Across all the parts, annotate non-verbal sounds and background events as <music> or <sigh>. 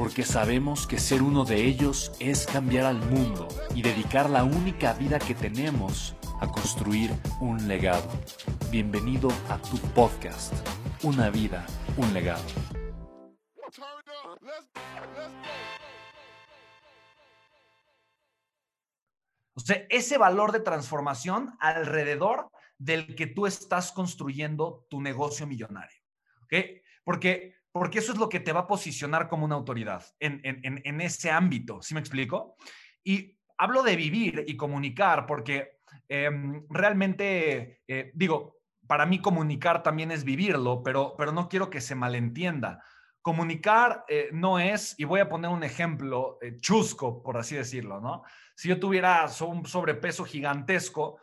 porque sabemos que ser uno de ellos es cambiar al mundo y dedicar la única vida que tenemos a construir un legado. Bienvenido a tu podcast, Una vida, un legado. O sea, ese valor de transformación alrededor del que tú estás construyendo tu negocio millonario. ¿Ok? Porque porque eso es lo que te va a posicionar como una autoridad en, ese ámbito, ¿sí me explico? Y hablo de vivir y comunicar porque em, realmente, eh, digo, para mí comunicar también es vivirlo, pero, pero no quiero que se malentienda. Comunicar eh, no es, y voy a poner un ejemplo eh, chusco, por así decirlo, ¿no? Si yo tuviera un sobrepeso gigantesco,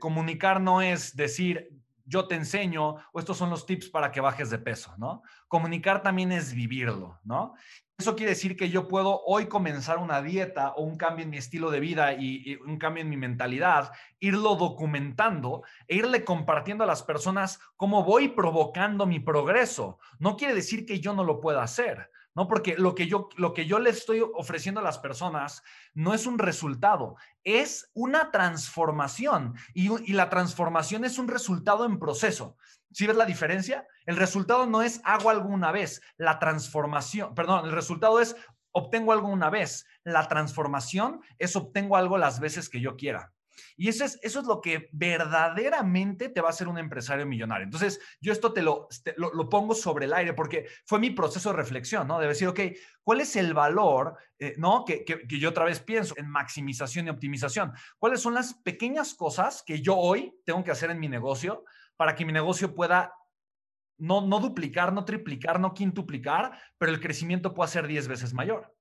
comunicar no es decir, yo te enseño o estos son los tips para que bajes de peso, ¿no? Comunicar también es vivirlo, ¿no? Eso quiere decir que yo puedo hoy comenzar una dieta o un cambio en mi estilo de vida y, un cambio en mi mentalidad, irlo documentando e irle compartiendo a las personas cómo voy provocando mi progreso. No quiere decir que yo no lo pueda hacer. ¿No? Porque lo que yo, lo que yo le estoy ofreciendo a las personas no es un resultado, es una transformación y, la transformación es un resultado en proceso. ¿Sí ves la diferencia? El resultado no es hago algo una vez, la transformación, perdón, el resultado es obtengo algo una vez, la transformación es obtengo algo las veces que yo quiera. Y eso es, eso es lo que verdaderamente te va a hacer un empresario millonario. Entonces, yo esto te lo, lo, pongo sobre el aire porque fue mi proceso de reflexión, ¿no? De decir, ok, ¿cuál es el valor, eh, ¿no? Que, que, yo otra vez pienso en maximización y optimización. ¿Cuáles son las pequeñas cosas que yo hoy tengo que hacer en mi negocio para que mi negocio pueda no, no duplicar, no triplicar, no quintuplicar, pero el crecimiento pueda ser 10 veces mayor?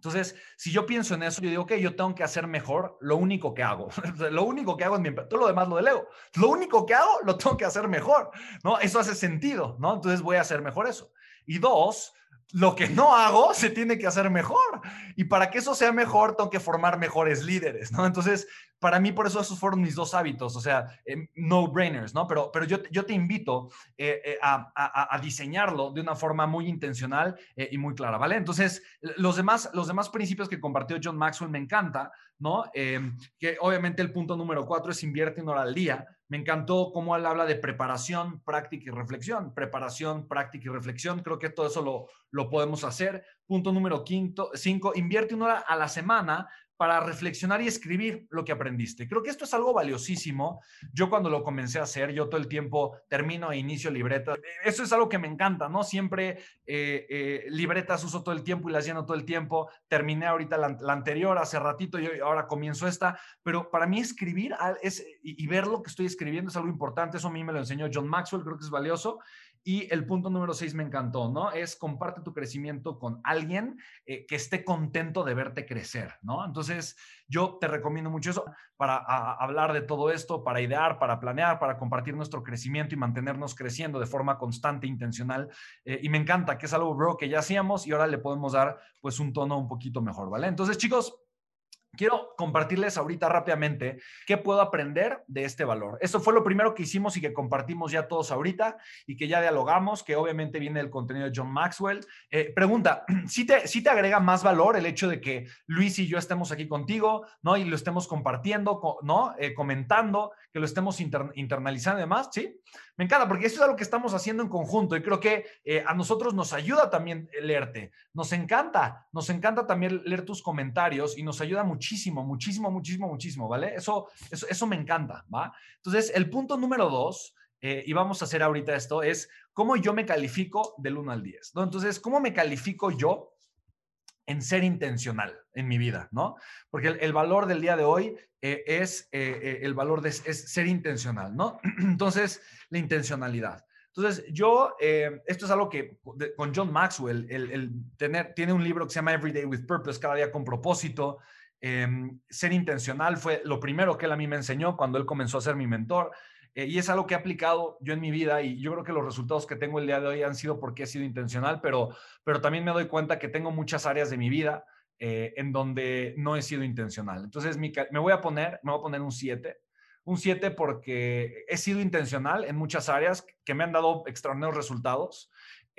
Entonces, si yo pienso en eso, yo digo, ok, yo tengo que hacer mejor lo único que hago. <laughs> lo único que hago es mi todo lo demás lo delego. Lo único que hago lo tengo que hacer mejor, ¿no? Eso hace sentido, ¿no? Entonces voy a hacer mejor eso. Y dos, lo que no hago se tiene que hacer mejor. Y para que eso sea mejor, tengo que formar mejores líderes, ¿no? Entonces, para mí, por eso esos fueron mis dos hábitos, o sea, eh, no-brainers, ¿no? Pero, pero yo, yo te invito eh, eh, a, a, diseñarlo de una forma muy intencional y muy clara, ¿vale? Entonces, los demás, los demás principios que compartió John Maxwell me encanta, ¿no? que obviamente el punto número cuatro es invierte una hora al día. Me encantó cómo él habla de preparación, práctica y reflexión. Preparación, práctica y reflexión. Creo que todo eso lo, lo podemos hacer. Punto número quinto, cinco, invierte una hora a la semana para reflexionar y escribir lo que aprendiste. Creo que esto es algo valiosísimo. Yo cuando lo comencé a hacer, yo todo el tiempo termino e inicio libretas. Eso es algo que me encanta, ¿no? Siempre eh, eh, libretas uso todo el tiempo y las lleno todo el tiempo. Terminé ahorita la, anterior, hace ratito, y ahora comienzo esta. Pero para mí escribir es, y, y ver lo que estoy escribiendo es algo importante. Eso a mí me lo enseñó John Maxwell, creo que es valioso. Y el punto número seis me encantó, ¿no? Es comparte tu crecimiento con alguien eh, que esté contento de verte crecer, ¿no? Entonces, yo te recomiendo mucho eso para hablar de todo esto, para idear, para planear, para compartir nuestro crecimiento y mantenernos creciendo de forma constante, intencional. Eh, y me encanta que es algo, bro, que ya hacíamos y ahora le podemos dar pues un tono un poquito mejor, ¿vale? Entonces, chicos, Quiero compartirles ahorita rápidamente qué puedo aprender de este valor. Esto fue lo primero que hicimos y que compartimos ya todos ahorita y que ya dialogamos, que obviamente viene del contenido de John Maxwell. Eh, pregunta, <clears throat> ¿si te, ¿si te agrega más valor el hecho de que Luis y yo estemos aquí contigo, ¿no? Y lo estemos compartiendo, ¿no? Eh, comentando, que lo estemos internalizando y demás, ¿sí? Me encanta porque esto es algo que estamos haciendo en conjunto y creo que eh, a nosotros nos ayuda también leerte. Nos encanta, nos encanta también leer tus comentarios y nos ayuda muchísimo muchísimo, muchísimo, muchísimo, muchísimo, ¿vale? Eso, eso, eso me encanta, ¿va? Entonces, el punto número dos, eh, y vamos a hacer ahorita esto, es cómo yo me califico del 1 al 10, ¿no? Entonces, ¿cómo me califico yo en ser intencional en mi vida, ¿no? Porque el, valor del día de hoy eh, es eh, el valor de es ser intencional, ¿no? <clears throat> Entonces, la intencionalidad. Entonces, yo, esto es algo que con John Maxwell, el, tener, tiene un libro que se llama Everyday with Purpose, cada día con propósito. Em, ser intencional fue lo primero que él a mí me enseñó cuando él comenzó a ser mi mentor. Eh, y es algo que he aplicado yo en mi vida y yo creo que los resultados que tengo el día de hoy han sido porque he sido intencional, pero, pero también me doy cuenta que tengo muchas áreas de mi vida eh, en donde no he sido intencional. Entonces, me voy a poner, me voy a poner un 7 un 7 porque he sido intencional en muchas áreas que me han dado extraordinarios resultados,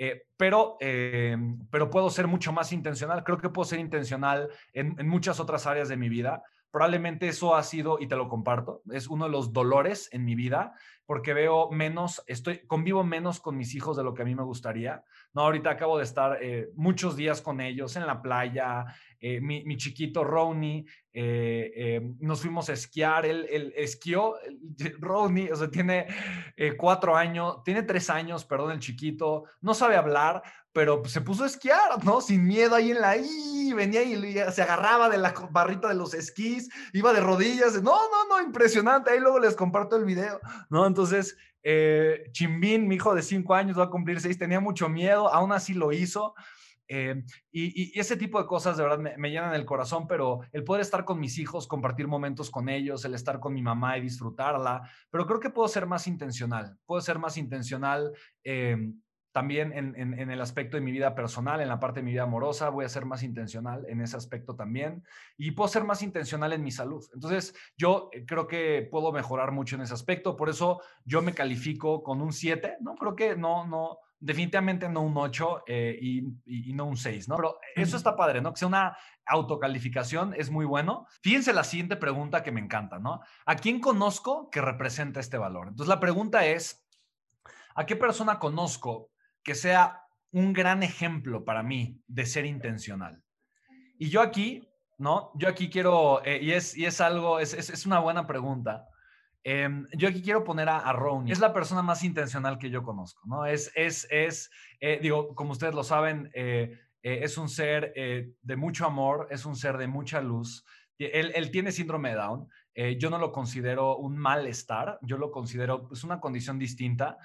eh, pero, eh, pero puedo ser mucho más intencional. Creo que puedo ser intencional en, en, muchas otras áreas de mi vida. Probablemente eso ha sido, y te lo comparto, es uno de los dolores en mi vida, porque veo menos, estoy, convivo menos con mis hijos de lo que a mí me gustaría. No, ahorita acabo de estar eh, muchos días con ellos en la playa, eh, mi, chiquito Ronnie, eh, nos fuimos a esquiar, él, él esquió, <laughs> Ronnie, o sea, tiene cuatro años, tiene tres años, perdón, el chiquito, no sabe hablar, pero se puso a esquiar, ¿no? Sin miedo ahí en la I, venía y se agarraba de la barrita de los esquís, iba de rodillas, no, no, no, impresionante, ahí luego les comparto el video, ¿no? Entonces, eh, Chimbín, mi hijo de cinco años, va a cumplir seis, tenía mucho miedo, aún así lo hizo. Eh, y, ese tipo de cosas de verdad me, me, llenan el corazón, pero el poder estar con mis hijos, compartir momentos con ellos, el estar con mi mamá y disfrutarla, pero creo que puedo ser más intencional, puedo ser más intencional eh, también en, el aspecto de mi vida personal, en la parte de mi vida amorosa, voy a ser más intencional en ese aspecto también y puedo ser más intencional en mi salud. Entonces, yo eh, creo que puedo mejorar mucho en ese aspecto, por eso yo me califico con un 7, ¿no? Creo que no, no, definitivamente no un 8 eh, y, no un 6, ¿no? Pero eso está padre, ¿no? Que sea una autocalificación es muy bueno. Fíjense la siguiente pregunta que me encanta, ¿no? ¿A quién conozco que representa este valor? Entonces, la pregunta es, ¿a qué persona conozco que sea un gran ejemplo para mí de ser intencional. Y yo aquí, ¿no? Yo aquí quiero, eh, y, es, y es algo, es, es, una buena pregunta. Em, yo aquí quiero poner a, Ronnie. Es la persona más intencional que yo conozco, ¿no? Es, es, es eh, digo, como ustedes lo saben, eh, es un ser de mucho amor, es un ser de mucha luz. Él, él tiene síndrome de Down. yo no lo considero un malestar, yo lo considero pues, una condición distinta,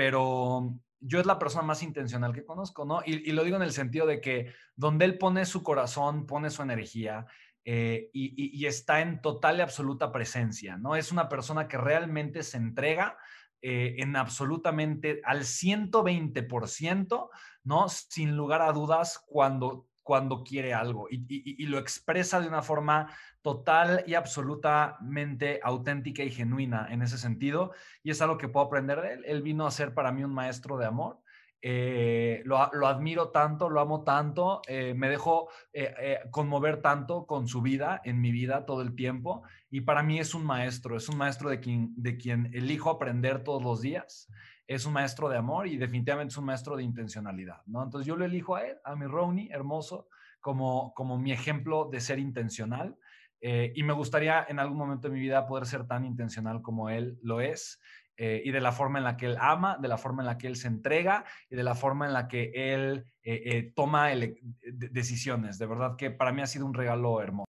pero yo es la persona más intencional que conozco, ¿no? Y, lo digo en el sentido de que donde él pone su corazón, pone su energía eh, y, está en total y absoluta presencia, ¿no? Es una persona que realmente se entrega eh, en absolutamente al 120%, ¿no? Sin lugar a dudas, cuando, cuando quiere algo y, lo expresa de una forma total y absolutamente auténtica y genuina en ese sentido. Y es algo que puedo aprender de él. Él vino a ser para mí un maestro de amor. Eh, lo, admiro tanto, lo amo tanto, eh, me dejo eh, conmover tanto con su vida, en mi vida todo el tiempo. Y para mí es un maestro, es un maestro de quien, de quien elijo aprender todos los días es un maestro de amor y definitivamente es un maestro de intencionalidad, ¿no? Entonces yo lo elijo a él, a mi Ronnie, hermoso, como, como mi ejemplo de ser intencional. Eh, y me gustaría en algún momento de mi vida poder ser tan intencional como él lo es. Eh, y de la forma en la que él ama, de la forma en la que él se entrega y de la forma en la que él eh, toma decisiones. De verdad que para mí ha sido un regalo hermoso.